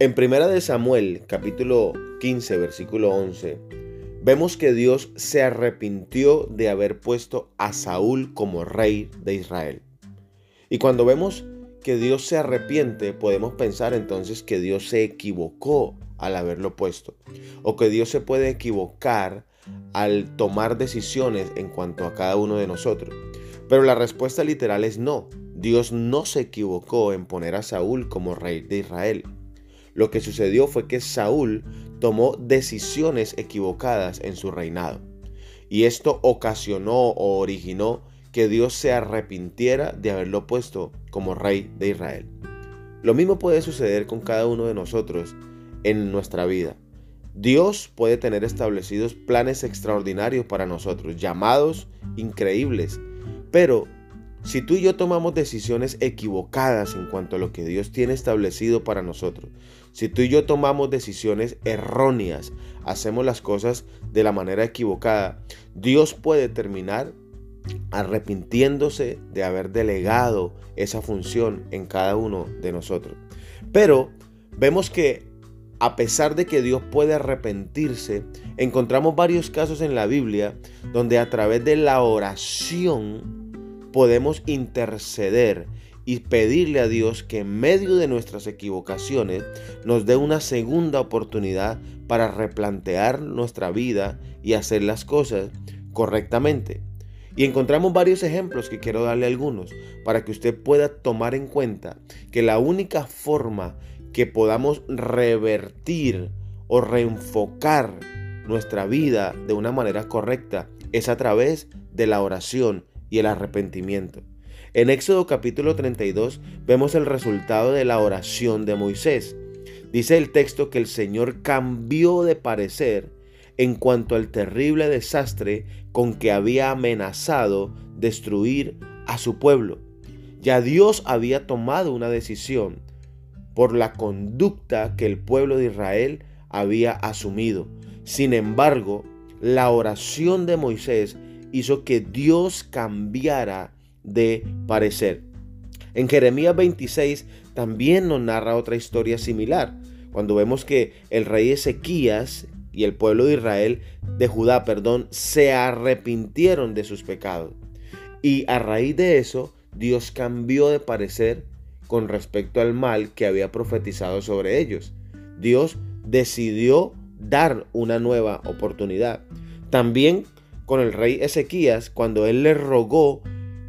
En Primera de Samuel, capítulo 15, versículo 11, vemos que Dios se arrepintió de haber puesto a Saúl como rey de Israel. Y cuando vemos que Dios se arrepiente, podemos pensar entonces que Dios se equivocó al haberlo puesto, o que Dios se puede equivocar al tomar decisiones en cuanto a cada uno de nosotros. Pero la respuesta literal es no. Dios no se equivocó en poner a Saúl como rey de Israel. Lo que sucedió fue que Saúl tomó decisiones equivocadas en su reinado. Y esto ocasionó o originó que Dios se arrepintiera de haberlo puesto como rey de Israel. Lo mismo puede suceder con cada uno de nosotros en nuestra vida. Dios puede tener establecidos planes extraordinarios para nosotros, llamados increíbles, pero si tú y yo tomamos decisiones equivocadas en cuanto a lo que Dios tiene establecido para nosotros, si tú y yo tomamos decisiones erróneas, hacemos las cosas de la manera equivocada, Dios puede terminar arrepintiéndose de haber delegado esa función en cada uno de nosotros. Pero vemos que a pesar de que Dios puede arrepentirse, encontramos varios casos en la Biblia donde a través de la oración podemos interceder y pedirle a Dios que en medio de nuestras equivocaciones nos dé una segunda oportunidad para replantear nuestra vida y hacer las cosas correctamente. Y encontramos varios ejemplos que quiero darle algunos para que usted pueda tomar en cuenta que la única forma que podamos revertir o reenfocar nuestra vida de una manera correcta es a través de la oración y el arrepentimiento. En Éxodo capítulo 32 vemos el resultado de la oración de Moisés. Dice el texto que el Señor cambió de parecer en cuanto al terrible desastre con que había amenazado destruir a su pueblo. Ya Dios había tomado una decisión por la conducta que el pueblo de Israel había asumido. Sin embargo, la oración de Moisés hizo que Dios cambiara de parecer. En Jeremías 26 también nos narra otra historia similar, cuando vemos que el rey Ezequías y el pueblo de Israel, de Judá, perdón, se arrepintieron de sus pecados. Y a raíz de eso, Dios cambió de parecer con respecto al mal que había profetizado sobre ellos. Dios decidió dar una nueva oportunidad. También con el rey Ezequías cuando él le rogó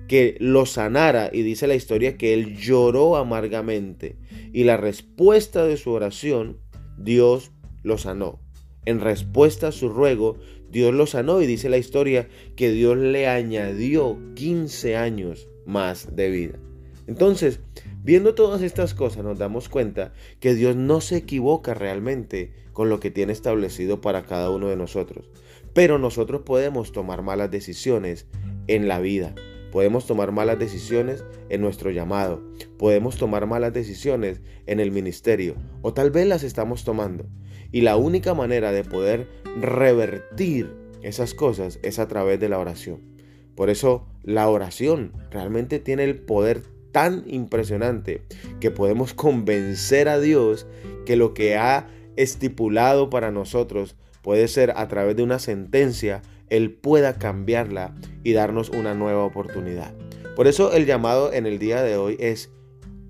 que lo sanara y dice la historia que él lloró amargamente y la respuesta de su oración Dios lo sanó. En respuesta a su ruego Dios lo sanó y dice la historia que Dios le añadió 15 años más de vida. Entonces, viendo todas estas cosas nos damos cuenta que Dios no se equivoca realmente con lo que tiene establecido para cada uno de nosotros. Pero nosotros podemos tomar malas decisiones en la vida. Podemos tomar malas decisiones en nuestro llamado. Podemos tomar malas decisiones en el ministerio. O tal vez las estamos tomando. Y la única manera de poder revertir esas cosas es a través de la oración. Por eso la oración realmente tiene el poder tan impresionante que podemos convencer a Dios que lo que ha estipulado para nosotros puede ser a través de una sentencia, Él pueda cambiarla y darnos una nueva oportunidad. Por eso el llamado en el día de hoy es,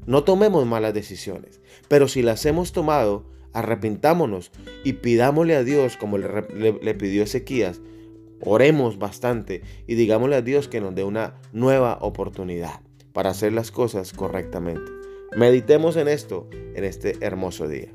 no tomemos malas decisiones, pero si las hemos tomado, arrepintámonos y pidámosle a Dios, como le, pidió Ezequías, oremos bastante y digámosle a Dios que nos dé una nueva oportunidad para hacer las cosas correctamente. Meditemos en esto en este hermoso día.